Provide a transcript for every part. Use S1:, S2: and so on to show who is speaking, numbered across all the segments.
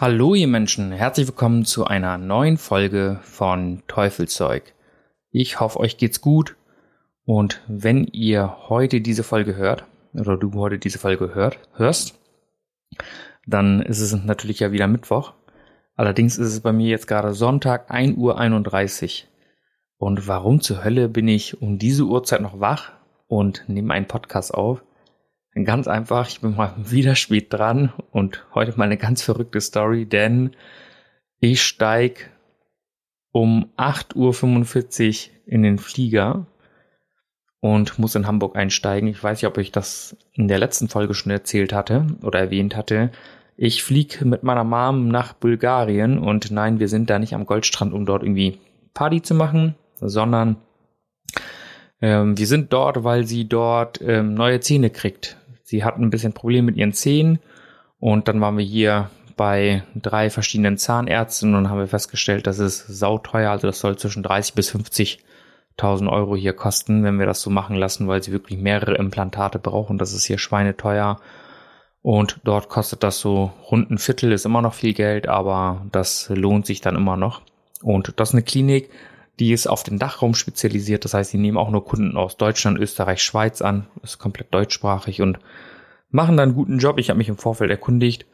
S1: Hallo ihr Menschen, herzlich willkommen zu einer neuen Folge von Teufelzeug. Ich hoffe, euch geht's gut und wenn ihr heute diese Folge hört, oder du heute diese Folge hört, hörst, dann ist es natürlich ja wieder Mittwoch. Allerdings ist es bei mir jetzt gerade Sonntag 1.31 Uhr. Und warum zur Hölle bin ich um diese Uhrzeit noch wach und nehme einen Podcast auf? Ganz einfach, ich bin mal wieder spät dran und heute mal eine ganz verrückte Story, denn ich steig um 8.45 Uhr in den Flieger und muss in Hamburg einsteigen. Ich weiß nicht, ob ich das in der letzten Folge schon erzählt hatte oder erwähnt hatte. Ich flieg mit meiner Mom nach Bulgarien und nein, wir sind da nicht am Goldstrand, um dort irgendwie Party zu machen, sondern ähm, wir sind dort, weil sie dort ähm, neue Zähne kriegt. Sie hat ein bisschen Probleme mit ihren Zähnen und dann waren wir hier bei drei verschiedenen Zahnärzten und haben wir festgestellt, das ist sauteuer, also das soll zwischen 30 bis 50.000 Euro hier kosten, wenn wir das so machen lassen, weil sie wirklich mehrere Implantate brauchen. Das ist hier schweineteuer. Und dort kostet das so rund ein Viertel, ist immer noch viel Geld, aber das lohnt sich dann immer noch. Und das ist eine Klinik, die ist auf den Dachraum spezialisiert. Das heißt, sie nehmen auch nur Kunden aus Deutschland, Österreich, Schweiz an. Ist komplett deutschsprachig und machen da einen guten Job. Ich habe mich im Vorfeld erkundigt.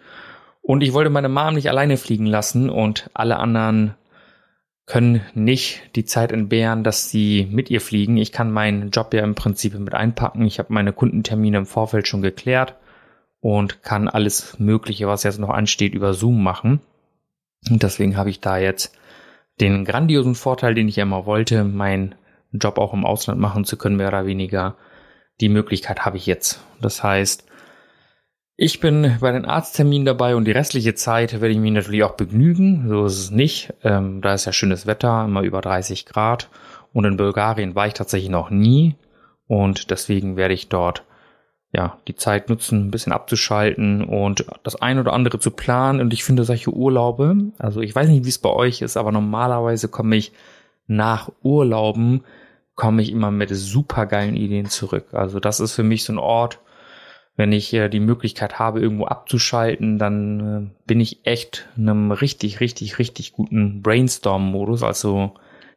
S1: Und ich wollte meine Mom nicht alleine fliegen lassen und alle anderen können nicht die Zeit entbehren, dass sie mit ihr fliegen. Ich kann meinen Job ja im Prinzip mit einpacken. Ich habe meine Kundentermine im Vorfeld schon geklärt und kann alles Mögliche, was jetzt noch ansteht, über Zoom machen. Und deswegen habe ich da jetzt den grandiosen Vorteil, den ich ja immer wollte, meinen Job auch im Ausland machen zu können, mehr oder weniger. Die Möglichkeit habe ich jetzt. Das heißt, ich bin bei den Arztterminen dabei und die restliche Zeit werde ich mich natürlich auch begnügen. So ist es nicht. Ähm, da ist ja schönes Wetter, immer über 30 Grad. Und in Bulgarien war ich tatsächlich noch nie. Und deswegen werde ich dort ja, die Zeit nutzen, ein bisschen abzuschalten und das ein oder andere zu planen. Und ich finde solche Urlaube, also ich weiß nicht, wie es bei euch ist, aber normalerweise komme ich nach Urlauben, komme ich immer mit super geilen Ideen zurück. Also das ist für mich so ein Ort, wenn ich äh, die Möglichkeit habe, irgendwo abzuschalten, dann äh, bin ich echt in einem richtig, richtig, richtig guten Brainstorm-Modus. Also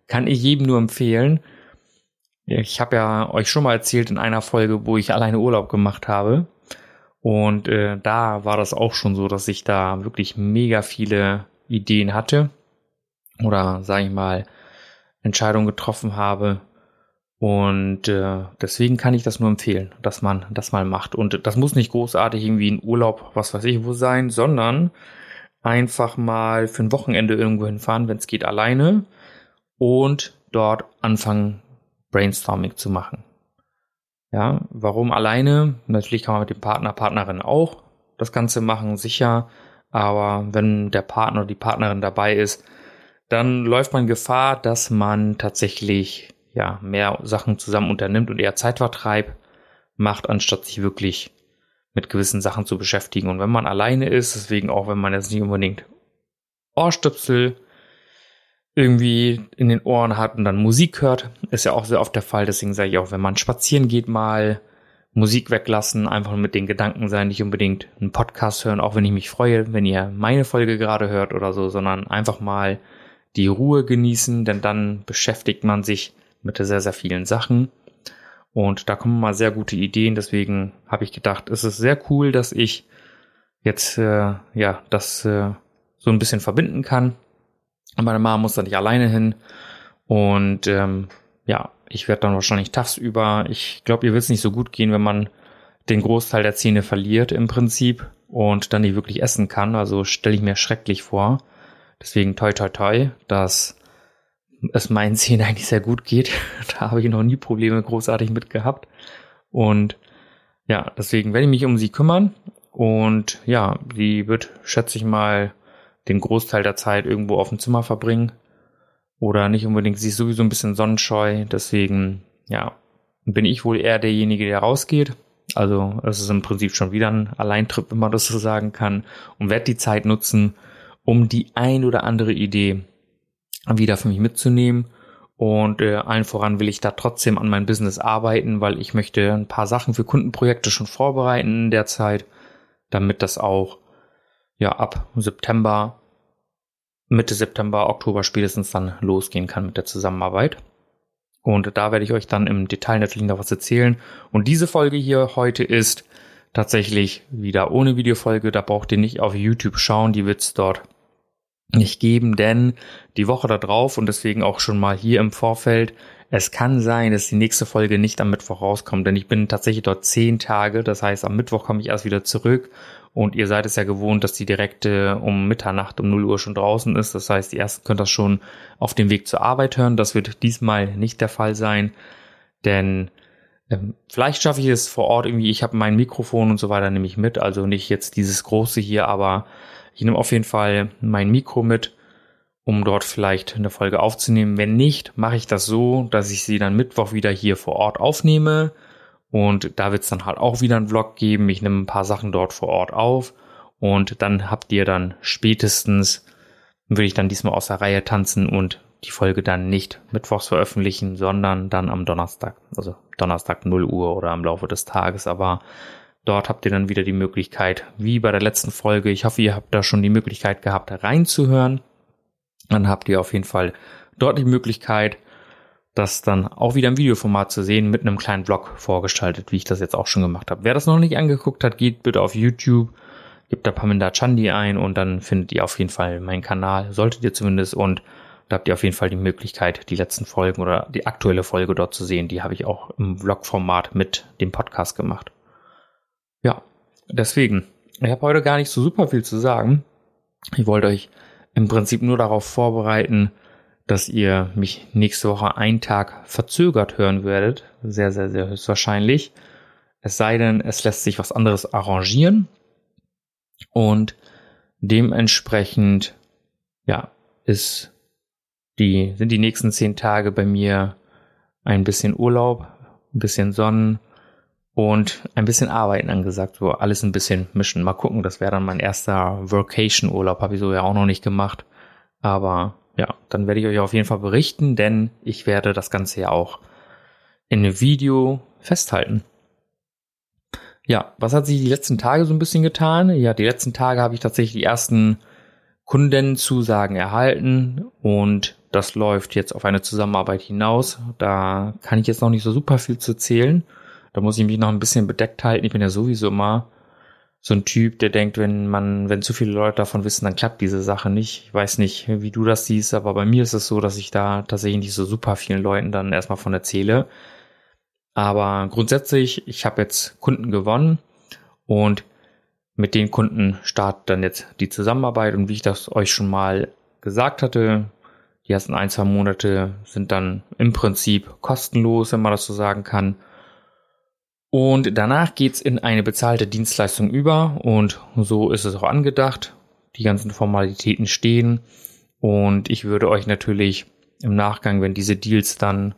S1: kann ich jedem nur empfehlen. Ich habe ja euch schon mal erzählt in einer Folge, wo ich alleine Urlaub gemacht habe. Und äh, da war das auch schon so, dass ich da wirklich mega viele Ideen hatte. Oder sage ich mal, Entscheidungen getroffen habe. Und äh, deswegen kann ich das nur empfehlen, dass man das mal macht. Und das muss nicht großartig irgendwie ein Urlaub, was weiß ich wo sein, sondern einfach mal für ein Wochenende irgendwo hinfahren, wenn es geht, alleine und dort anfangen Brainstorming zu machen. Ja, warum alleine? Natürlich kann man mit dem Partner, Partnerin auch das Ganze machen, sicher. Aber wenn der Partner oder die Partnerin dabei ist, dann läuft man Gefahr, dass man tatsächlich ja mehr Sachen zusammen unternimmt und eher Zeitvertreib macht, anstatt sich wirklich mit gewissen Sachen zu beschäftigen. Und wenn man alleine ist, deswegen auch wenn man jetzt nicht unbedingt Ohrstöpsel irgendwie in den Ohren hat und dann Musik hört, ist ja auch sehr oft der Fall. Deswegen sage ich auch, wenn man spazieren geht, mal Musik weglassen, einfach mit den Gedanken sein, nicht unbedingt einen Podcast hören, auch wenn ich mich freue, wenn ihr meine Folge gerade hört oder so, sondern einfach mal die Ruhe genießen, denn dann beschäftigt man sich mit sehr, sehr vielen Sachen. Und da kommen mal sehr gute Ideen. Deswegen habe ich gedacht, es ist sehr cool, dass ich jetzt äh, ja das äh, so ein bisschen verbinden kann meine Mama muss da nicht alleine hin. Und ähm, ja, ich werde dann wahrscheinlich tagsüber, ich glaube, ihr wird es nicht so gut gehen, wenn man den Großteil der Zähne verliert im Prinzip und dann nicht wirklich essen kann. Also stelle ich mir schrecklich vor. Deswegen toi toi toi, dass es meinen Zähnen eigentlich sehr gut geht. da habe ich noch nie Probleme großartig mit gehabt. Und ja, deswegen werde ich mich um sie kümmern. Und ja, sie wird, schätze ich mal, den Großteil der Zeit irgendwo auf dem Zimmer verbringen oder nicht unbedingt sich sowieso ein bisschen sonnenscheu. Deswegen, ja, bin ich wohl eher derjenige, der rausgeht. Also es ist im Prinzip schon wieder ein Alleintrip, wenn man das so sagen kann, und werde die Zeit nutzen, um die ein oder andere Idee wieder für mich mitzunehmen. Und äh, allen voran will ich da trotzdem an meinem Business arbeiten, weil ich möchte ein paar Sachen für Kundenprojekte schon vorbereiten in der Zeit, damit das auch ja ab September, Mitte September, Oktober spätestens dann losgehen kann mit der Zusammenarbeit. Und da werde ich euch dann im Detail natürlich noch was erzählen. Und diese Folge hier heute ist tatsächlich wieder ohne Videofolge. Da braucht ihr nicht auf YouTube schauen. Die wird es dort nicht geben, denn die Woche da drauf und deswegen auch schon mal hier im Vorfeld. Es kann sein, dass die nächste Folge nicht am Mittwoch rauskommt, denn ich bin tatsächlich dort zehn Tage. Das heißt, am Mittwoch komme ich erst wieder zurück und ihr seid es ja gewohnt, dass die direkte um Mitternacht um 0 Uhr schon draußen ist. Das heißt, die ersten könnt das schon auf dem Weg zur Arbeit hören. Das wird diesmal nicht der Fall sein, denn ähm, vielleicht schaffe ich es vor Ort irgendwie. Ich habe mein Mikrofon und so weiter nehme ich mit, also nicht jetzt dieses große hier, aber ich nehme auf jeden Fall mein Mikro mit, um dort vielleicht eine Folge aufzunehmen. Wenn nicht, mache ich das so, dass ich sie dann Mittwoch wieder hier vor Ort aufnehme und da wird es dann halt auch wieder einen Vlog geben. Ich nehme ein paar Sachen dort vor Ort auf. Und dann habt ihr dann spätestens, würde ich dann diesmal aus der Reihe tanzen und die Folge dann nicht mittwochs veröffentlichen, sondern dann am Donnerstag. Also Donnerstag 0 Uhr oder am Laufe des Tages. Aber dort habt ihr dann wieder die Möglichkeit, wie bei der letzten Folge. Ich hoffe, ihr habt da schon die Möglichkeit gehabt, reinzuhören. Dann habt ihr auf jeden Fall dort die Möglichkeit, das dann auch wieder im Videoformat zu sehen, mit einem kleinen Vlog vorgestaltet, wie ich das jetzt auch schon gemacht habe. Wer das noch nicht angeguckt hat, geht bitte auf YouTube, gebt da Paminda Chandi ein und dann findet ihr auf jeden Fall meinen Kanal, solltet ihr zumindest und da habt ihr auf jeden Fall die Möglichkeit, die letzten Folgen oder die aktuelle Folge dort zu sehen. Die habe ich auch im Vlog-Format mit dem Podcast gemacht. Ja, deswegen, ich habe heute gar nicht so super viel zu sagen. Ich wollte euch im Prinzip nur darauf vorbereiten, dass ihr mich nächste Woche einen Tag verzögert hören werdet. Sehr, sehr, sehr höchstwahrscheinlich. Es sei denn, es lässt sich was anderes arrangieren. Und dementsprechend, ja, ist die, sind die nächsten zehn Tage bei mir ein bisschen Urlaub, ein bisschen Sonnen und ein bisschen Arbeiten angesagt, so alles ein bisschen mischen. Mal gucken, das wäre dann mein erster Vacation-Urlaub, habe ich so ja auch noch nicht gemacht. Aber ja, dann werde ich euch auf jeden Fall berichten, denn ich werde das Ganze ja auch in einem Video festhalten. Ja, was hat sich die letzten Tage so ein bisschen getan? Ja, die letzten Tage habe ich tatsächlich die ersten Kundenzusagen erhalten und das läuft jetzt auf eine Zusammenarbeit hinaus. Da kann ich jetzt noch nicht so super viel zu zählen. Da muss ich mich noch ein bisschen bedeckt halten. Ich bin ja sowieso immer so ein Typ, der denkt, wenn man, wenn zu viele Leute davon wissen, dann klappt diese Sache nicht. Ich weiß nicht, wie du das siehst, aber bei mir ist es so, dass ich da tatsächlich nicht so super vielen Leuten dann erstmal von erzähle. Aber grundsätzlich, ich habe jetzt Kunden gewonnen und mit den Kunden startet dann jetzt die Zusammenarbeit und wie ich das euch schon mal gesagt hatte, die ersten ein, zwei Monate sind dann im Prinzip kostenlos, wenn man das so sagen kann. Und danach geht's in eine bezahlte Dienstleistung über und so ist es auch angedacht. Die ganzen Formalitäten stehen und ich würde euch natürlich im Nachgang, wenn diese Deals dann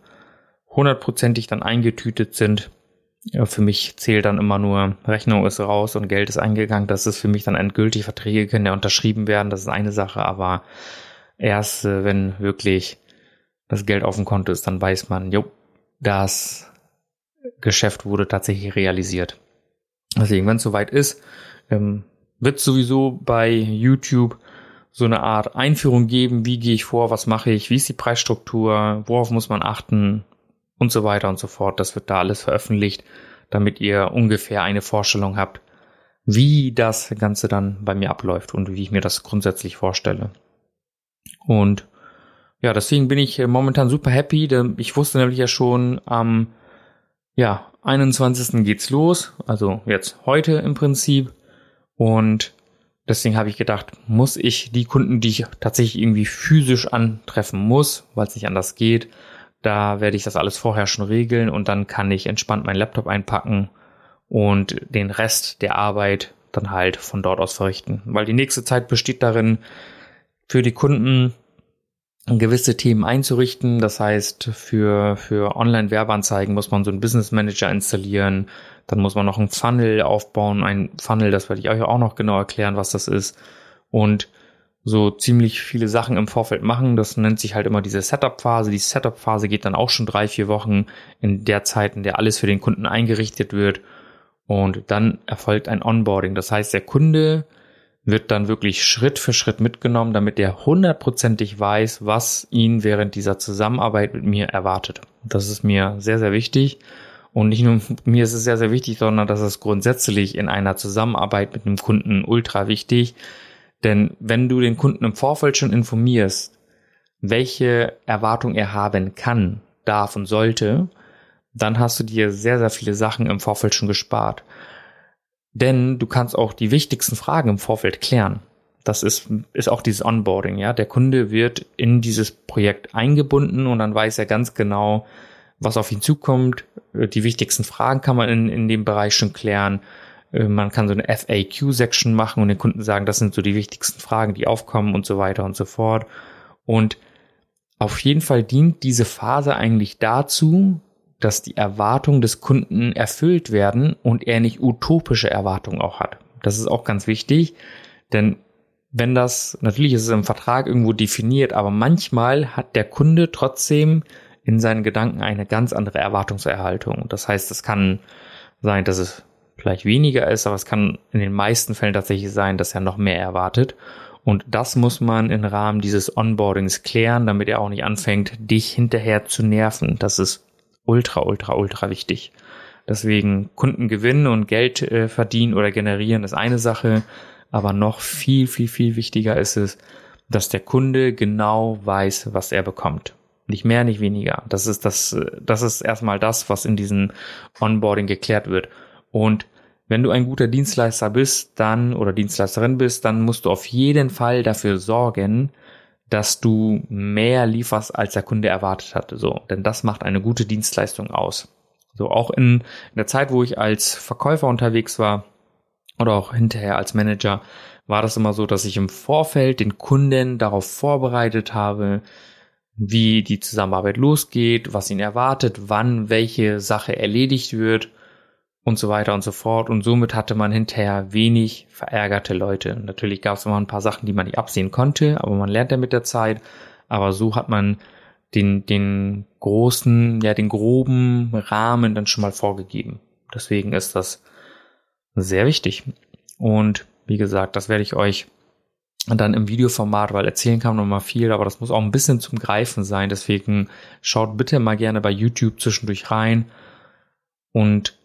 S1: hundertprozentig dann eingetütet sind, ja, für mich zählt dann immer nur Rechnung ist raus und Geld ist eingegangen. Das ist für mich dann endgültig. Verträge können ja unterschrieben werden. Das ist eine Sache, aber erst äh, wenn wirklich das Geld auf dem Konto ist, dann weiß man, jo, das Geschäft wurde tatsächlich realisiert. Deswegen, wenn es soweit ist, ähm, wird sowieso bei YouTube so eine Art Einführung geben, wie gehe ich vor, was mache ich, wie ist die Preisstruktur, worauf muss man achten und so weiter und so fort. Das wird da alles veröffentlicht, damit ihr ungefähr eine Vorstellung habt, wie das Ganze dann bei mir abläuft und wie ich mir das grundsätzlich vorstelle. Und ja, deswegen bin ich momentan super happy. Ich wusste nämlich ja schon am ja, 21. geht's los, also jetzt heute im Prinzip. Und deswegen habe ich gedacht, muss ich die Kunden, die ich tatsächlich irgendwie physisch antreffen muss, weil es nicht anders geht, da werde ich das alles vorher schon regeln und dann kann ich entspannt meinen Laptop einpacken und den Rest der Arbeit dann halt von dort aus verrichten. Weil die nächste Zeit besteht darin, für die Kunden gewisse Themen einzurichten. Das heißt, für, für Online-Werbeanzeigen muss man so einen Business Manager installieren. Dann muss man noch einen Funnel aufbauen. Ein Funnel, das werde ich euch auch noch genau erklären, was das ist. Und so ziemlich viele Sachen im Vorfeld machen. Das nennt sich halt immer diese Setup-Phase. Die Setup-Phase geht dann auch schon drei, vier Wochen in der Zeit, in der alles für den Kunden eingerichtet wird. Und dann erfolgt ein Onboarding. Das heißt, der Kunde wird dann wirklich Schritt für Schritt mitgenommen, damit er hundertprozentig weiß, was ihn während dieser Zusammenarbeit mit mir erwartet. Das ist mir sehr, sehr wichtig. Und nicht nur mir ist es sehr, sehr wichtig, sondern das ist grundsätzlich in einer Zusammenarbeit mit einem Kunden ultra wichtig, denn wenn du den Kunden im Vorfeld schon informierst, welche Erwartung er haben kann, darf und sollte, dann hast du dir sehr, sehr viele Sachen im Vorfeld schon gespart. Denn du kannst auch die wichtigsten Fragen im Vorfeld klären. Das ist, ist auch dieses Onboarding, ja. Der Kunde wird in dieses Projekt eingebunden und dann weiß er ganz genau, was auf ihn zukommt. Die wichtigsten Fragen kann man in, in dem Bereich schon klären. Äh, man kann so eine FAQ-Section machen und den Kunden sagen, das sind so die wichtigsten Fragen, die aufkommen und so weiter und so fort. Und auf jeden Fall dient diese Phase eigentlich dazu, dass die Erwartungen des Kunden erfüllt werden und er nicht utopische Erwartungen auch hat. Das ist auch ganz wichtig, denn wenn das, natürlich ist es im Vertrag irgendwo definiert, aber manchmal hat der Kunde trotzdem in seinen Gedanken eine ganz andere Erwartungserhaltung. Das heißt, es kann sein, dass es vielleicht weniger ist, aber es kann in den meisten Fällen tatsächlich sein, dass er noch mehr erwartet. Und das muss man im Rahmen dieses Onboardings klären, damit er auch nicht anfängt, dich hinterher zu nerven. Das ist ultra, ultra, ultra wichtig. Deswegen Kunden gewinnen und Geld äh, verdienen oder generieren ist eine Sache, aber noch viel, viel, viel wichtiger ist es, dass der Kunde genau weiß, was er bekommt. Nicht mehr, nicht weniger. Das ist das, äh, das ist erstmal das, was in diesem Onboarding geklärt wird. Und wenn du ein guter Dienstleister bist, dann oder Dienstleisterin bist, dann musst du auf jeden Fall dafür sorgen, dass du mehr lieferst, als der Kunde erwartet hatte. So, denn das macht eine gute Dienstleistung aus. So, auch in, in der Zeit, wo ich als Verkäufer unterwegs war oder auch hinterher als Manager, war das immer so, dass ich im Vorfeld den Kunden darauf vorbereitet habe, wie die Zusammenarbeit losgeht, was ihn erwartet, wann welche Sache erledigt wird und so weiter und so fort. Und somit hatte man hinterher wenig verärgerte Leute. Natürlich gab es immer ein paar Sachen, die man nicht absehen konnte, aber man lernt ja mit der Zeit. Aber so hat man den, den großen, ja, den groben Rahmen dann schon mal vorgegeben. Deswegen ist das sehr wichtig. Und wie gesagt, das werde ich euch dann im Videoformat, weil erzählen kann man mal viel, aber das muss auch ein bisschen zum Greifen sein. Deswegen schaut bitte mal gerne bei YouTube zwischendurch rein und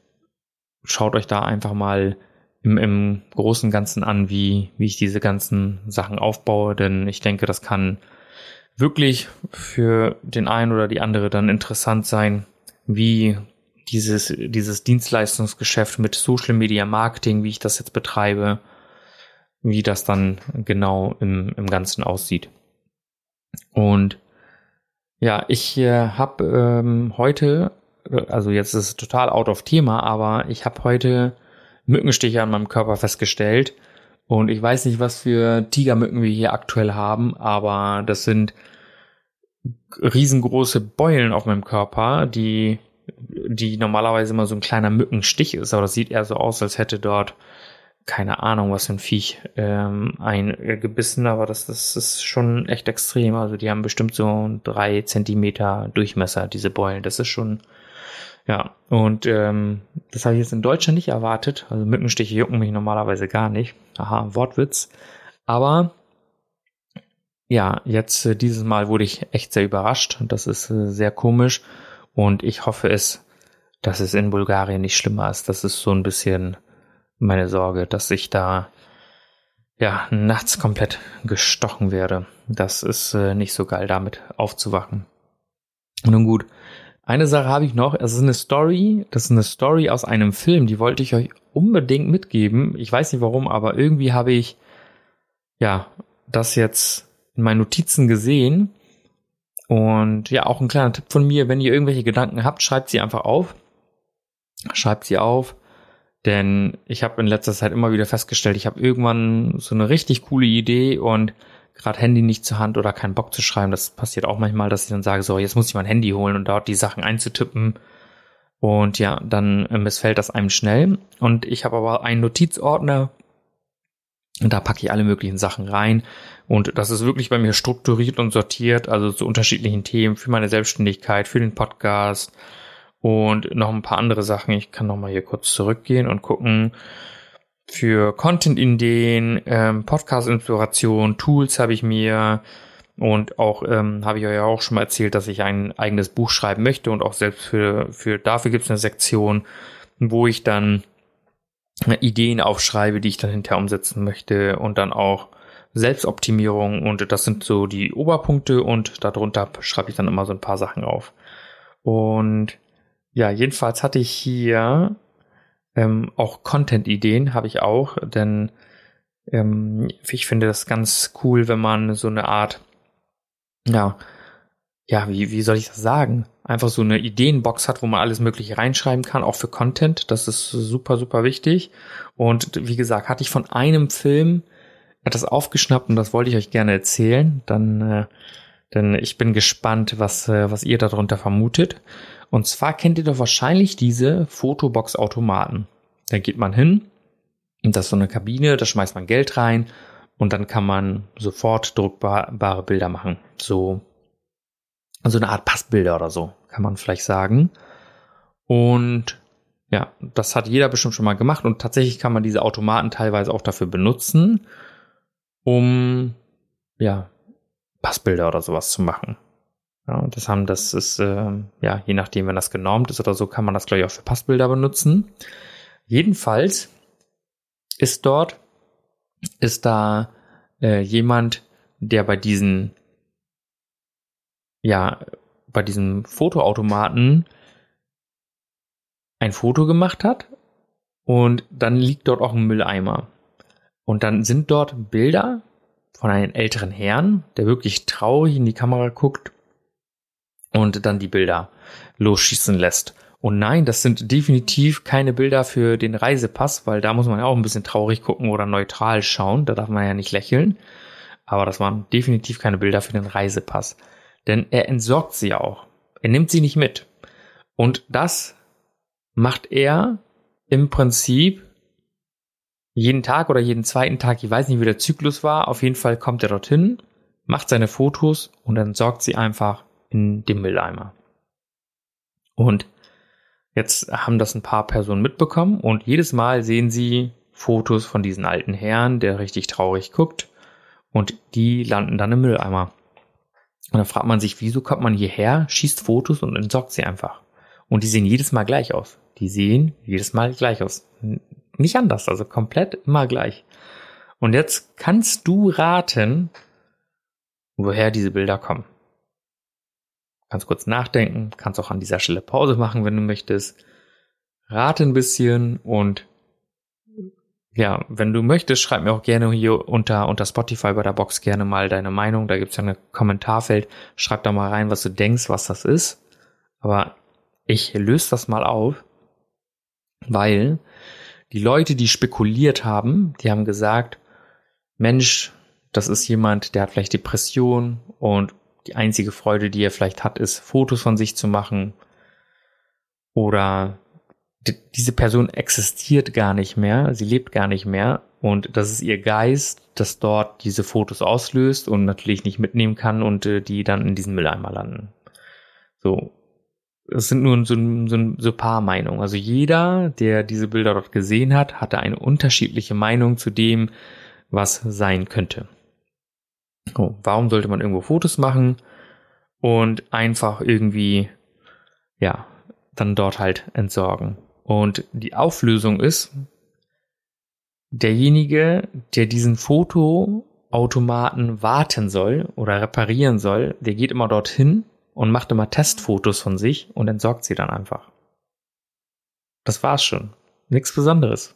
S1: schaut euch da einfach mal im, im großen Ganzen an, wie, wie ich diese ganzen Sachen aufbaue, denn ich denke, das kann wirklich für den einen oder die andere dann interessant sein, wie dieses, dieses Dienstleistungsgeschäft mit Social Media Marketing, wie ich das jetzt betreibe, wie das dann genau im, im Ganzen aussieht. Und ja, ich äh, habe ähm, heute also jetzt ist es total out of Thema, aber ich habe heute Mückenstiche an meinem Körper festgestellt. Und ich weiß nicht, was für Tigermücken wir hier aktuell haben, aber das sind riesengroße Beulen auf meinem Körper, die, die normalerweise immer so ein kleiner Mückenstich ist, aber das sieht eher so aus, als hätte dort keine Ahnung, was für ein Viech ähm, eingebissen, aber das, das ist schon echt extrem. Also die haben bestimmt so drei Zentimeter Durchmesser, diese Beulen. Das ist schon ja, und ähm, das habe ich jetzt in Deutschland nicht erwartet. Also Mückenstiche jucken mich normalerweise gar nicht. Aha, Wortwitz. Aber ja, jetzt äh, dieses Mal wurde ich echt sehr überrascht. Das ist äh, sehr komisch. Und ich hoffe es, dass es in Bulgarien nicht schlimmer ist. Das ist so ein bisschen meine Sorge, dass ich da ja nachts komplett gestochen werde. Das ist äh, nicht so geil, damit aufzuwachen. Nun gut, eine Sache habe ich noch. Es ist eine Story. Das ist eine Story aus einem Film. Die wollte ich euch unbedingt mitgeben. Ich weiß nicht warum, aber irgendwie habe ich ja das jetzt in meinen Notizen gesehen. Und ja, auch ein kleiner Tipp von mir, wenn ihr irgendwelche Gedanken habt, schreibt sie einfach auf. Schreibt sie auf. Denn ich habe in letzter Zeit immer wieder festgestellt, ich habe irgendwann so eine richtig coole Idee und gerade Handy nicht zur Hand oder keinen Bock zu schreiben. Das passiert auch manchmal, dass ich dann sage, so, jetzt muss ich mein Handy holen und dort die Sachen einzutippen. Und ja, dann äh, missfällt das einem schnell. Und ich habe aber einen Notizordner und da packe ich alle möglichen Sachen rein. Und das ist wirklich bei mir strukturiert und sortiert, also zu unterschiedlichen Themen für meine Selbstständigkeit, für den Podcast und noch ein paar andere Sachen. Ich kann noch mal hier kurz zurückgehen und gucken. Für Content-Ideen, ähm, Podcast-Inspiration, Tools habe ich mir und auch ähm, habe ich euch ja auch schon mal erzählt, dass ich ein eigenes Buch schreiben möchte und auch selbst für, für dafür gibt es eine Sektion, wo ich dann Ideen aufschreibe, die ich dann hinterher umsetzen möchte und dann auch Selbstoptimierung und das sind so die Oberpunkte und darunter schreibe ich dann immer so ein paar Sachen auf. Und ja, jedenfalls hatte ich hier ähm, auch Content-Ideen, habe ich auch, denn ähm, ich finde das ganz cool, wenn man so eine Art, ja, ja, wie, wie soll ich das sagen? Einfach so eine Ideenbox hat, wo man alles Mögliche reinschreiben kann, auch für Content. Das ist super, super wichtig. Und wie gesagt, hatte ich von einem Film etwas aufgeschnappt und das wollte ich euch gerne erzählen. Dann, äh, denn ich bin gespannt, was, äh, was ihr darunter vermutet. Und zwar kennt ihr doch wahrscheinlich diese Fotobox-Automaten. Da geht man hin und das ist so eine Kabine, da schmeißt man Geld rein und dann kann man sofort druckbare Bilder machen. So so eine Art Passbilder oder so, kann man vielleicht sagen. Und ja, das hat jeder bestimmt schon mal gemacht und tatsächlich kann man diese Automaten teilweise auch dafür benutzen, um ja Passbilder oder sowas zu machen. Ja, das haben, das ist, äh, ja, je nachdem, wenn das genormt ist oder so, kann man das, glaube ich, auch für Passbilder benutzen. Jedenfalls ist dort, ist da äh, jemand, der bei diesen ja, bei diesem Fotoautomaten ein Foto gemacht hat und dann liegt dort auch ein Mülleimer. Und dann sind dort Bilder von einem älteren Herrn, der wirklich traurig in die Kamera guckt und dann die Bilder losschießen lässt. Und nein, das sind definitiv keine Bilder für den Reisepass, weil da muss man ja auch ein bisschen traurig gucken oder neutral schauen. Da darf man ja nicht lächeln. Aber das waren definitiv keine Bilder für den Reisepass. Denn er entsorgt sie auch. Er nimmt sie nicht mit. Und das macht er im Prinzip jeden Tag oder jeden zweiten Tag, ich weiß nicht, wie der Zyklus war, auf jeden Fall kommt er dorthin, macht seine Fotos und entsorgt sie einfach in dem Mülleimer. Und jetzt haben das ein paar Personen mitbekommen und jedes Mal sehen sie Fotos von diesen alten Herren, der richtig traurig guckt und die landen dann im Mülleimer. Und dann fragt man sich, wieso kommt man hierher, schießt Fotos und entsorgt sie einfach. Und die sehen jedes Mal gleich aus. Die sehen jedes Mal gleich aus. Nicht anders, also komplett immer gleich. Und jetzt kannst du raten, woher diese Bilder kommen. Kannst kurz nachdenken, kannst auch an dieser Stelle Pause machen, wenn du möchtest. Rate ein bisschen und ja, wenn du möchtest, schreib mir auch gerne hier unter, unter Spotify bei der Box gerne mal deine Meinung. Da gibt's ja ein Kommentarfeld. Schreib da mal rein, was du denkst, was das ist. Aber ich löse das mal auf, weil die Leute, die spekuliert haben, die haben gesagt, Mensch, das ist jemand, der hat vielleicht Depression und die einzige Freude, die er vielleicht hat, ist Fotos von sich zu machen. Oder diese Person existiert gar nicht mehr, sie lebt gar nicht mehr und das ist ihr Geist, das dort diese Fotos auslöst und natürlich nicht mitnehmen kann und äh, die dann in diesen Mülleimer landen. So. Es sind nur so, so, so paar Meinungen. Also jeder, der diese Bilder dort gesehen hat, hatte eine unterschiedliche Meinung zu dem, was sein könnte. Oh, warum sollte man irgendwo Fotos machen und einfach irgendwie, ja, dann dort halt entsorgen? Und die Auflösung ist, derjenige, der diesen Fotoautomaten warten soll oder reparieren soll, der geht immer dorthin und macht immer Testfotos von sich und entsorgt sie dann einfach. Das war's schon. Nichts Besonderes.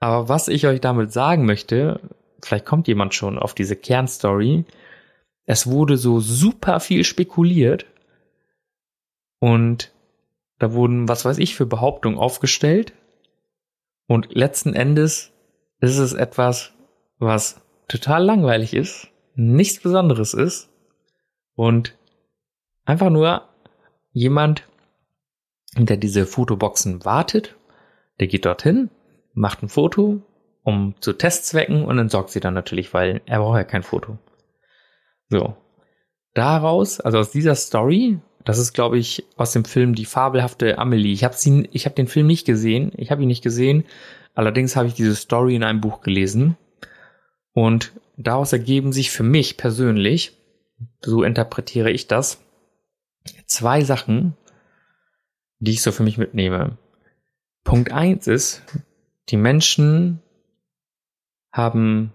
S1: Aber was ich euch damit sagen möchte, vielleicht kommt jemand schon auf diese Kernstory, es wurde so super viel spekuliert und da wurden, was weiß ich, für Behauptungen aufgestellt. Und letzten Endes ist es etwas, was total langweilig ist, nichts Besonderes ist und einfach nur jemand, der diese Fotoboxen wartet, der geht dorthin, macht ein Foto, um zu Testzwecken und entsorgt sie dann natürlich, weil er braucht ja kein Foto. So. Daraus, also aus dieser Story, das ist glaube ich aus dem Film Die fabelhafte Amelie. Ich habe habe den Film nicht gesehen, ich habe ihn nicht gesehen. Allerdings habe ich diese Story in einem Buch gelesen und daraus ergeben sich für mich persönlich, so interpretiere ich das, zwei Sachen, die ich so für mich mitnehme. Punkt eins ist, die Menschen haben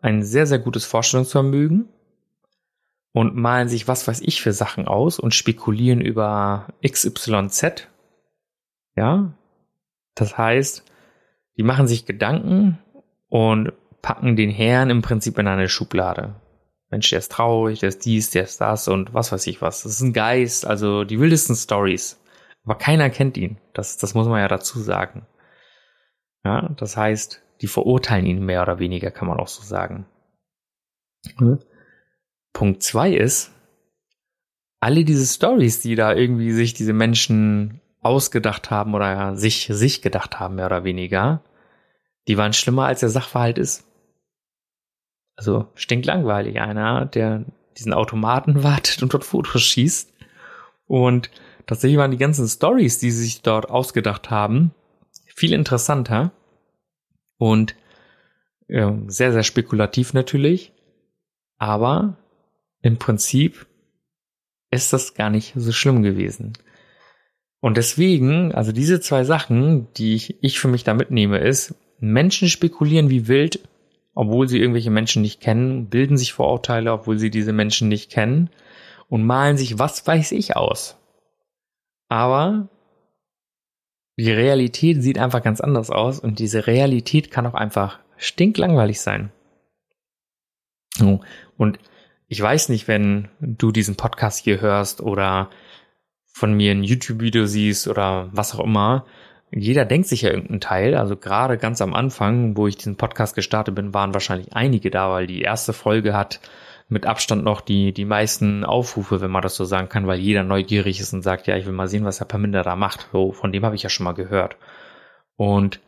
S1: ein sehr, sehr gutes Vorstellungsvermögen und malen sich was weiß ich für Sachen aus und spekulieren über XYZ. Ja, das heißt, die machen sich Gedanken und packen den Herrn im Prinzip in eine Schublade. Mensch, der ist traurig, der ist dies, der ist das und was weiß ich was. Das ist ein Geist, also die wildesten Stories. Aber keiner kennt ihn. Das, das muss man ja dazu sagen. Ja, das heißt, die verurteilen ihn mehr oder weniger, kann man auch so sagen. Mhm. Punkt zwei ist, alle diese Stories, die da irgendwie sich diese Menschen ausgedacht haben oder sich, sich gedacht haben, mehr oder weniger, die waren schlimmer als der Sachverhalt ist. Also stinklangweilig. Einer, der diesen Automaten wartet und dort Fotos schießt. Und tatsächlich waren die ganzen Stories, die sie sich dort ausgedacht haben, viel interessanter und äh, sehr, sehr spekulativ natürlich. Aber im Prinzip ist das gar nicht so schlimm gewesen. Und deswegen, also diese zwei Sachen, die ich, ich für mich da mitnehme, ist, Menschen spekulieren wie wild, obwohl sie irgendwelche Menschen nicht kennen, bilden sich Vorurteile, obwohl sie diese Menschen nicht kennen und malen sich was weiß ich aus. Aber die Realität sieht einfach ganz anders aus und diese Realität kann auch einfach stinklangweilig sein. Und ich weiß nicht, wenn du diesen Podcast hier hörst oder von mir ein YouTube-Video siehst oder was auch immer, jeder denkt sich ja irgendeinen Teil. Also gerade ganz am Anfang, wo ich diesen Podcast gestartet bin, waren wahrscheinlich einige da, weil die erste Folge hat mit Abstand noch die, die meisten Aufrufe, wenn man das so sagen kann, weil jeder neugierig ist und sagt, ja, ich will mal sehen, was Herr Perminder da macht. So, von dem habe ich ja schon mal gehört. Und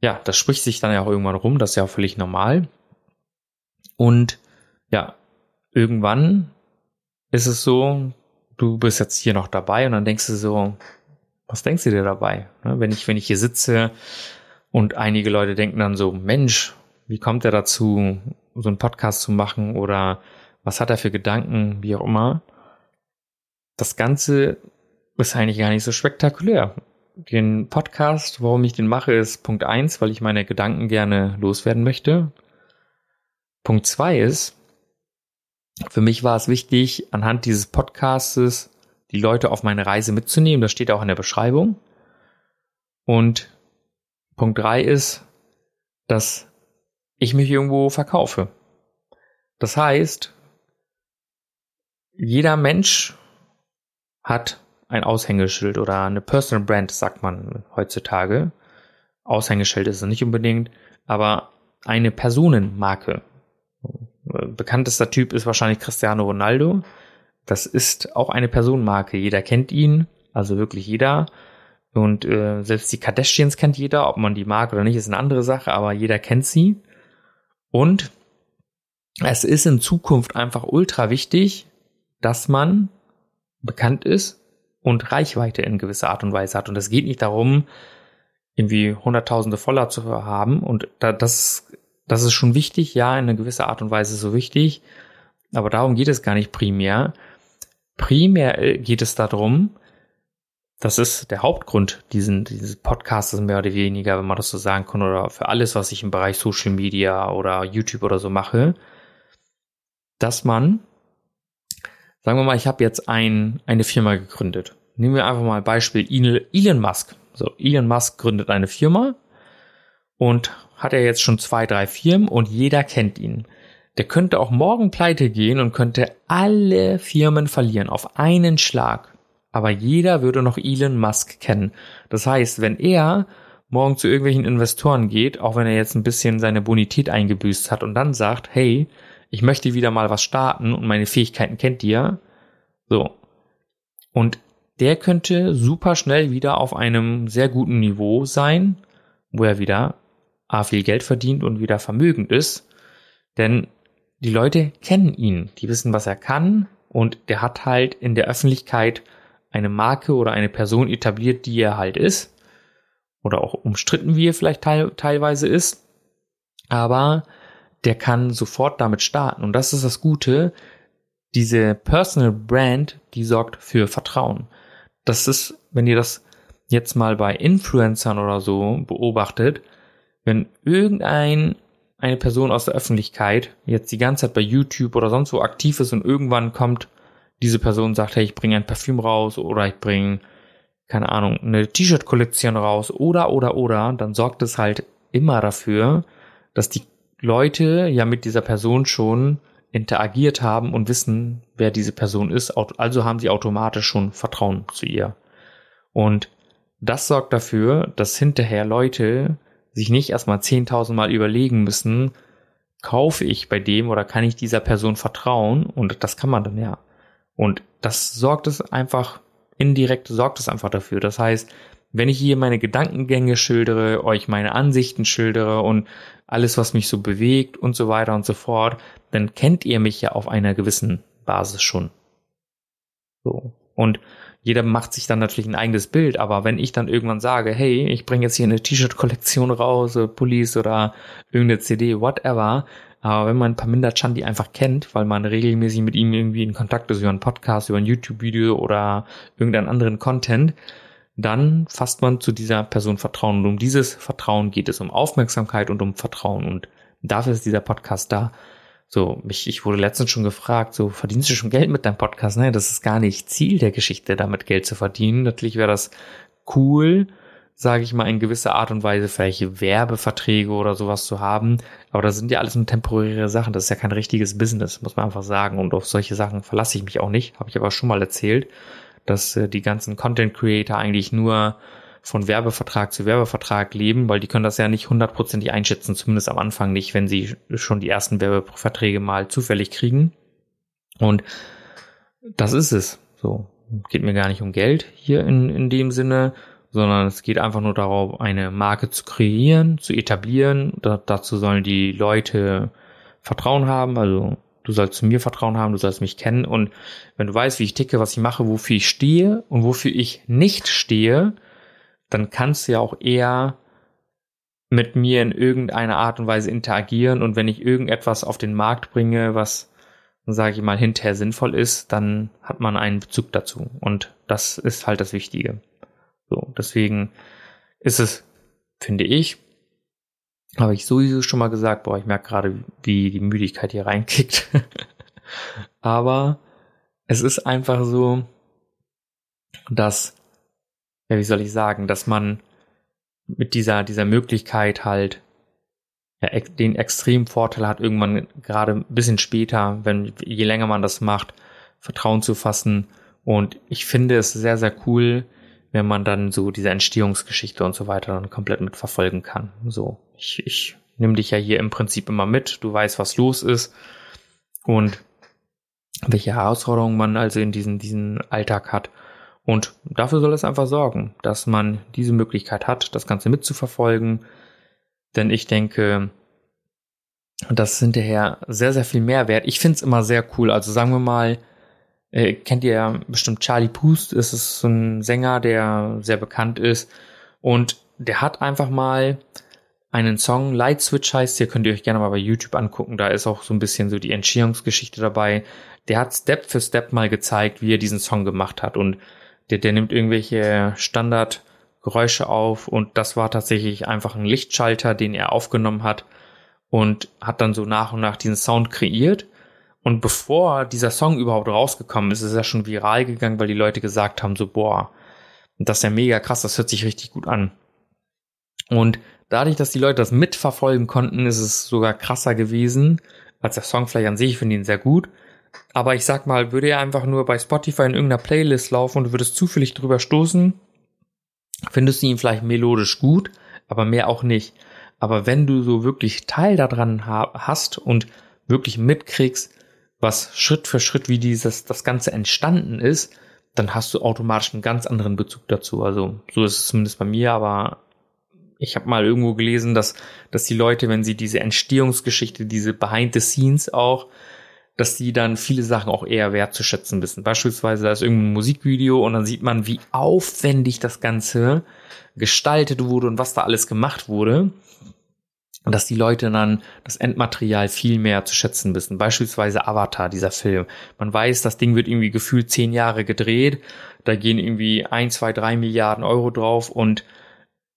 S1: ja, das spricht sich dann ja auch irgendwann rum, das ist ja auch völlig normal. Und ja, irgendwann ist es so, du bist jetzt hier noch dabei und dann denkst du so, was denkst du dir dabei? Ne, wenn ich, wenn ich hier sitze und einige Leute denken dann so, Mensch, wie kommt er dazu, so einen Podcast zu machen oder was hat er für Gedanken, wie auch immer. Das Ganze ist eigentlich gar nicht so spektakulär. Den Podcast, warum ich den mache, ist Punkt eins, weil ich meine Gedanken gerne loswerden möchte. Punkt zwei ist, für mich war es wichtig, anhand dieses Podcastes die Leute auf meine Reise mitzunehmen. Das steht auch in der Beschreibung. Und Punkt drei ist, dass ich mich irgendwo verkaufe. Das heißt, jeder Mensch hat ein Aushängeschild oder eine Personal Brand, sagt man heutzutage. Aushängeschild ist es nicht unbedingt, aber eine Personenmarke. Bekanntester Typ ist wahrscheinlich Cristiano Ronaldo. Das ist auch eine Personenmarke. Jeder kennt ihn, also wirklich jeder. Und äh, selbst die Kardashians kennt jeder, ob man die mag oder nicht, ist eine andere Sache, aber jeder kennt sie. Und es ist in Zukunft einfach ultra wichtig, dass man bekannt ist und Reichweite in gewisser Art und Weise hat. Und es geht nicht darum, irgendwie hunderttausende Follower zu haben. Und da, das, das ist schon wichtig, ja, in einer gewisser Art und Weise so wichtig. Aber darum geht es gar nicht primär, Primär äh, geht es darum, das ist der Hauptgrund diesen, dieses Podcasts mehr oder weniger, wenn man das so sagen kann, oder für alles, was ich im Bereich Social Media oder YouTube oder so mache, dass man, sagen wir mal, ich habe jetzt ein, eine Firma gegründet. Nehmen wir einfach mal Beispiel Elon Musk. So, Elon Musk gründet eine Firma und hat er jetzt schon zwei, drei Firmen und jeder kennt ihn. Der könnte auch morgen pleite gehen und könnte alle Firmen verlieren auf einen Schlag. Aber jeder würde noch Elon Musk kennen. Das heißt, wenn er morgen zu irgendwelchen Investoren geht, auch wenn er jetzt ein bisschen seine Bonität eingebüßt hat und dann sagt, hey, ich möchte wieder mal was starten und meine Fähigkeiten kennt ihr. So. Und der könnte super schnell wieder auf einem sehr guten Niveau sein, wo er wieder A, viel Geld verdient und wieder vermögend ist. Denn die Leute kennen ihn, die wissen, was er kann und der hat halt in der Öffentlichkeit eine Marke oder eine Person etabliert, die er halt ist. Oder auch umstritten, wie er vielleicht teil teilweise ist. Aber der kann sofort damit starten. Und das ist das Gute. Diese Personal Brand, die sorgt für Vertrauen. Das ist, wenn ihr das jetzt mal bei Influencern oder so beobachtet, wenn irgendein eine Person aus der Öffentlichkeit jetzt die ganze Zeit bei YouTube oder sonst wo aktiv ist und irgendwann kommt diese Person sagt, hey, ich bringe ein Parfüm raus oder ich bringe, keine Ahnung, eine T-Shirt-Kollektion raus oder, oder, oder, dann sorgt es halt immer dafür, dass die Leute ja mit dieser Person schon interagiert haben und wissen, wer diese Person ist. Also haben sie automatisch schon Vertrauen zu ihr. Und das sorgt dafür, dass hinterher Leute sich nicht erstmal 10.000 Mal überlegen müssen, kaufe ich bei dem oder kann ich dieser Person vertrauen? Und das kann man dann ja. Und das sorgt es einfach, indirekt sorgt es einfach dafür. Das heißt, wenn ich hier meine Gedankengänge schildere, euch meine Ansichten schildere und alles, was mich so bewegt und so weiter und so fort, dann kennt ihr mich ja auf einer gewissen Basis schon. So. Und jeder macht sich dann natürlich ein eigenes Bild, aber wenn ich dann irgendwann sage, hey, ich bringe jetzt hier eine T-Shirt-Kollektion raus, Pullis oder irgendeine CD, whatever, aber wenn man Paminda Chandi einfach kennt, weil man regelmäßig mit ihm irgendwie in Kontakt ist über einen Podcast, über ein YouTube-Video oder irgendeinen anderen Content, dann fasst man zu dieser Person Vertrauen. Und um dieses Vertrauen geht es um Aufmerksamkeit und um Vertrauen. Und dafür ist dieser Podcast da. So, mich, ich wurde letztens schon gefragt, so, verdienst du schon Geld mit deinem Podcast? Nein, das ist gar nicht Ziel der Geschichte, damit Geld zu verdienen. Natürlich wäre das cool, sage ich mal, in gewisser Art und Weise vielleicht Werbeverträge oder sowas zu haben. Aber das sind ja alles nur temporäre Sachen. Das ist ja kein richtiges Business, muss man einfach sagen. Und auf solche Sachen verlasse ich mich auch nicht. Habe ich aber schon mal erzählt, dass äh, die ganzen Content Creator eigentlich nur von Werbevertrag zu Werbevertrag leben, weil die können das ja nicht hundertprozentig einschätzen, zumindest am Anfang nicht, wenn sie schon die ersten Werbeverträge mal zufällig kriegen. Und das ist es. So. Geht mir gar nicht um Geld hier in, in dem Sinne, sondern es geht einfach nur darauf, eine Marke zu kreieren, zu etablieren. Da, dazu sollen die Leute Vertrauen haben, also du sollst zu mir Vertrauen haben, du sollst mich kennen und wenn du weißt, wie ich ticke, was ich mache, wofür ich stehe und wofür ich nicht stehe, dann kannst du ja auch eher mit mir in irgendeiner Art und Weise interagieren und wenn ich irgendetwas auf den Markt bringe, was sage ich mal hinterher sinnvoll ist, dann hat man einen Bezug dazu und das ist halt das Wichtige. So, deswegen ist es, finde ich, habe ich sowieso schon mal gesagt, boah, ich merke gerade, wie die Müdigkeit hier reinkickt. Aber es ist einfach so, dass, ja, wie soll ich sagen, dass man mit dieser, dieser Möglichkeit halt ja, den extremen Vorteil hat, irgendwann gerade ein bisschen später, wenn, je länger man das macht, Vertrauen zu fassen. Und ich finde es sehr, sehr cool, wenn man dann so diese Entstehungsgeschichte und so weiter dann komplett mitverfolgen kann. So, ich, ich nehme dich ja hier im Prinzip immer mit, du weißt, was los ist und welche Herausforderungen man also in diesen, diesen Alltag hat. Und dafür soll es einfach sorgen, dass man diese Möglichkeit hat, das Ganze mitzuverfolgen. Denn ich denke, das ist hinterher sehr, sehr viel Mehrwert. Ich finde es immer sehr cool. Also sagen wir mal, äh, kennt ihr ja bestimmt Charlie Puth, das ist so ein Sänger, der sehr bekannt ist. Und der hat einfach mal einen Song, Light Switch heißt, hier könnt ihr euch gerne mal bei YouTube angucken, da ist auch so ein bisschen so die Entstehungsgeschichte dabei. Der hat Step für Step mal gezeigt, wie er diesen Song gemacht hat und der, der nimmt irgendwelche Standardgeräusche auf und das war tatsächlich einfach ein Lichtschalter, den er aufgenommen hat und hat dann so nach und nach diesen Sound kreiert und bevor dieser Song überhaupt rausgekommen ist, ist er schon viral gegangen, weil die Leute gesagt haben, so, boah, das ist ja mega krass, das hört sich richtig gut an. Und dadurch, dass die Leute das mitverfolgen konnten, ist es sogar krasser gewesen, als der Song vielleicht an sich, ich finde ihn sehr gut. Aber ich sag mal, würde er einfach nur bei Spotify in irgendeiner Playlist laufen und du würdest zufällig drüber stoßen, findest du ihn vielleicht melodisch gut, aber mehr auch nicht. Aber wenn du so wirklich Teil daran hast und wirklich mitkriegst, was Schritt für Schritt, wie dieses, das Ganze entstanden ist, dann hast du automatisch einen ganz anderen Bezug dazu. Also so ist es zumindest bei mir, aber ich habe mal irgendwo gelesen, dass, dass die Leute, wenn sie diese Entstehungsgeschichte, diese Behind the Scenes auch, dass die dann viele Sachen auch eher wertzuschätzen wissen. Beispielsweise da ist irgendein Musikvideo und dann sieht man, wie aufwendig das Ganze gestaltet wurde und was da alles gemacht wurde. Und dass die Leute dann das Endmaterial viel mehr zu schätzen wissen. Beispielsweise Avatar, dieser Film. Man weiß, das Ding wird irgendwie gefühlt zehn Jahre gedreht. Da gehen irgendwie ein, zwei, drei Milliarden Euro drauf und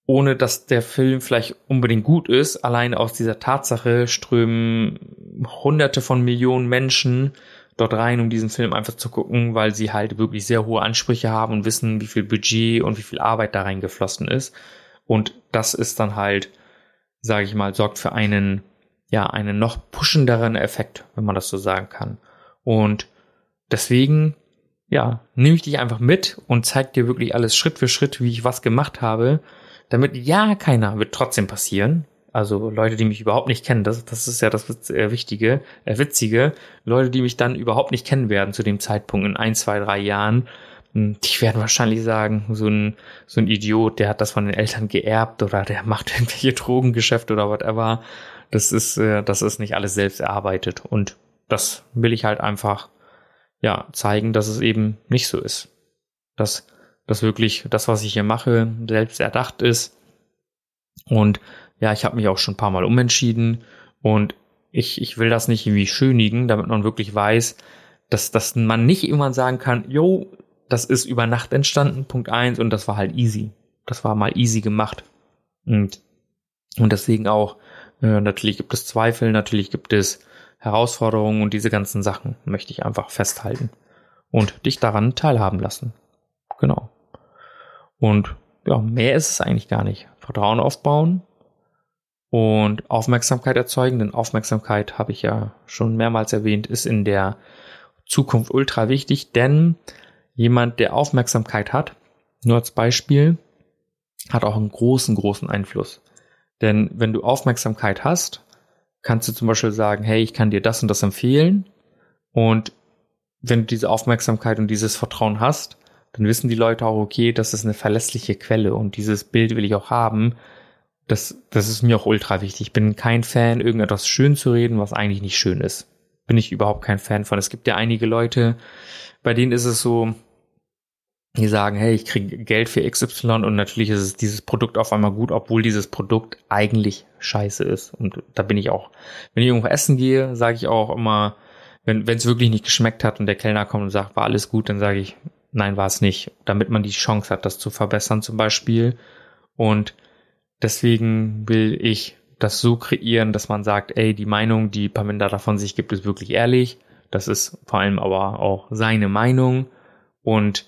S1: ohne dass der Film vielleicht unbedingt gut ist, allein aus dieser Tatsache strömen hunderte von Millionen Menschen dort rein, um diesen Film einfach zu gucken, weil sie halt wirklich sehr hohe Ansprüche haben und wissen, wie viel Budget und wie viel Arbeit da reingeflossen ist. Und das ist dann halt, sage ich mal, sorgt für einen, ja, einen noch puschenderen Effekt, wenn man das so sagen kann. Und deswegen, ja, nehme ich dich einfach mit und zeig dir wirklich alles Schritt für Schritt, wie ich was gemacht habe damit ja keiner wird trotzdem passieren. Also Leute, die mich überhaupt nicht kennen, das, das ist ja das äh, Wichtige, äh, Witzige. Leute, die mich dann überhaupt nicht kennen werden zu dem Zeitpunkt in ein, zwei, drei Jahren, hm, die werden wahrscheinlich sagen, so ein, so ein Idiot, der hat das von den Eltern geerbt oder der macht irgendwelche Drogengeschäfte oder whatever. Das ist, äh, das ist nicht alles selbst erarbeitet. Und das will ich halt einfach, ja, zeigen, dass es eben nicht so ist. Dass dass wirklich das, was ich hier mache, selbst erdacht ist. Und ja, ich habe mich auch schon ein paar Mal umentschieden und ich, ich will das nicht irgendwie schönigen, damit man wirklich weiß, dass, dass man nicht irgendwann sagen kann, yo, das ist über Nacht entstanden, Punkt eins, und das war halt easy. Das war mal easy gemacht. Und, und deswegen auch, äh, natürlich gibt es Zweifel, natürlich gibt es Herausforderungen und diese ganzen Sachen möchte ich einfach festhalten und dich daran teilhaben lassen. Genau. Und ja, mehr ist es eigentlich gar nicht. Vertrauen aufbauen und Aufmerksamkeit erzeugen, denn Aufmerksamkeit, habe ich ja schon mehrmals erwähnt, ist in der Zukunft ultra wichtig, denn jemand, der Aufmerksamkeit hat, nur als Beispiel, hat auch einen großen, großen Einfluss. Denn wenn du Aufmerksamkeit hast, kannst du zum Beispiel sagen, hey, ich kann dir das und das empfehlen. Und wenn du diese Aufmerksamkeit und dieses Vertrauen hast, dann wissen die Leute auch, okay, das ist eine verlässliche Quelle und dieses Bild will ich auch haben. Das, das ist mir auch ultra wichtig. Ich bin kein Fan, irgendetwas schön zu reden, was eigentlich nicht schön ist. Bin ich überhaupt kein Fan von. Es gibt ja einige Leute, bei denen ist es so, die sagen, hey, ich kriege Geld für XY und natürlich ist es dieses Produkt auf einmal gut, obwohl dieses Produkt eigentlich scheiße ist. Und da bin ich auch, wenn ich irgendwo essen gehe, sage ich auch immer, wenn es wirklich nicht geschmeckt hat und der Kellner kommt und sagt, war alles gut, dann sage ich, nein, war es nicht, damit man die Chance hat, das zu verbessern zum Beispiel. Und deswegen will ich das so kreieren, dass man sagt, ey, die Meinung, die Paminda davon sich gibt, ist wirklich ehrlich. Das ist vor allem aber auch seine Meinung und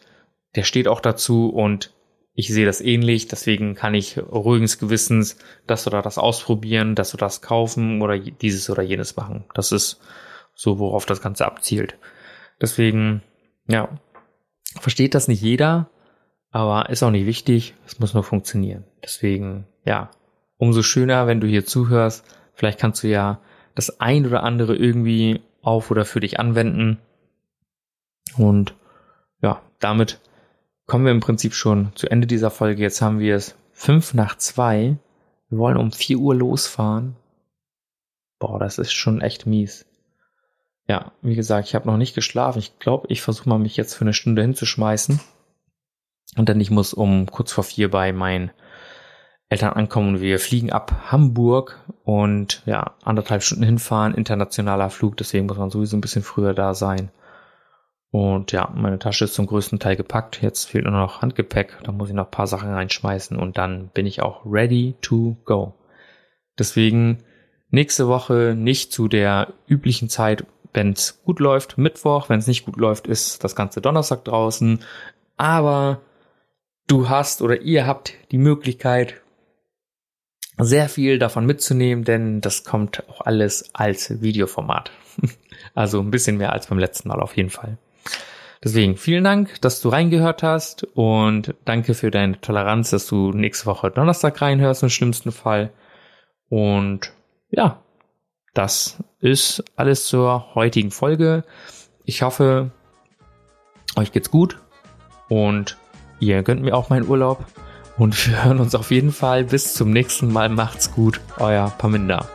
S1: der steht auch dazu und ich sehe das ähnlich, deswegen kann ich ruhiges Gewissens das oder das ausprobieren, das oder das kaufen oder dieses oder jenes machen. Das ist so, worauf das Ganze abzielt. Deswegen, ja, versteht das nicht jeder, aber ist auch nicht wichtig. Es muss nur funktionieren. Deswegen, ja, umso schöner, wenn du hier zuhörst. Vielleicht kannst du ja das ein oder andere irgendwie auf oder für dich anwenden. Und ja, damit kommen wir im Prinzip schon zu Ende dieser Folge. Jetzt haben wir es fünf nach zwei. Wir wollen um vier Uhr losfahren. Boah, das ist schon echt mies. Ja, wie gesagt, ich habe noch nicht geschlafen. Ich glaube, ich versuche mal mich jetzt für eine Stunde hinzuschmeißen. Und dann ich muss um kurz vor vier bei meinen Eltern ankommen. Wir fliegen ab Hamburg und ja, anderthalb Stunden hinfahren, internationaler Flug, deswegen muss man sowieso ein bisschen früher da sein. Und ja, meine Tasche ist zum größten Teil gepackt. Jetzt fehlt nur noch Handgepäck. Da muss ich noch ein paar Sachen reinschmeißen und dann bin ich auch ready to go. Deswegen nächste Woche nicht zu der üblichen Zeit wenn es gut läuft, Mittwoch. Wenn es nicht gut läuft, ist das ganze Donnerstag draußen. Aber du hast oder ihr habt die Möglichkeit, sehr viel davon mitzunehmen, denn das kommt auch alles als Videoformat. Also ein bisschen mehr als beim letzten Mal auf jeden Fall. Deswegen vielen Dank, dass du reingehört hast und danke für deine Toleranz, dass du nächste Woche Donnerstag reinhörst im schlimmsten Fall. Und ja, das ist alles zur heutigen Folge. Ich hoffe, euch geht's gut und ihr gönnt mir auch meinen Urlaub. Und wir hören uns auf jeden Fall. Bis zum nächsten Mal. Macht's gut. Euer Paminda.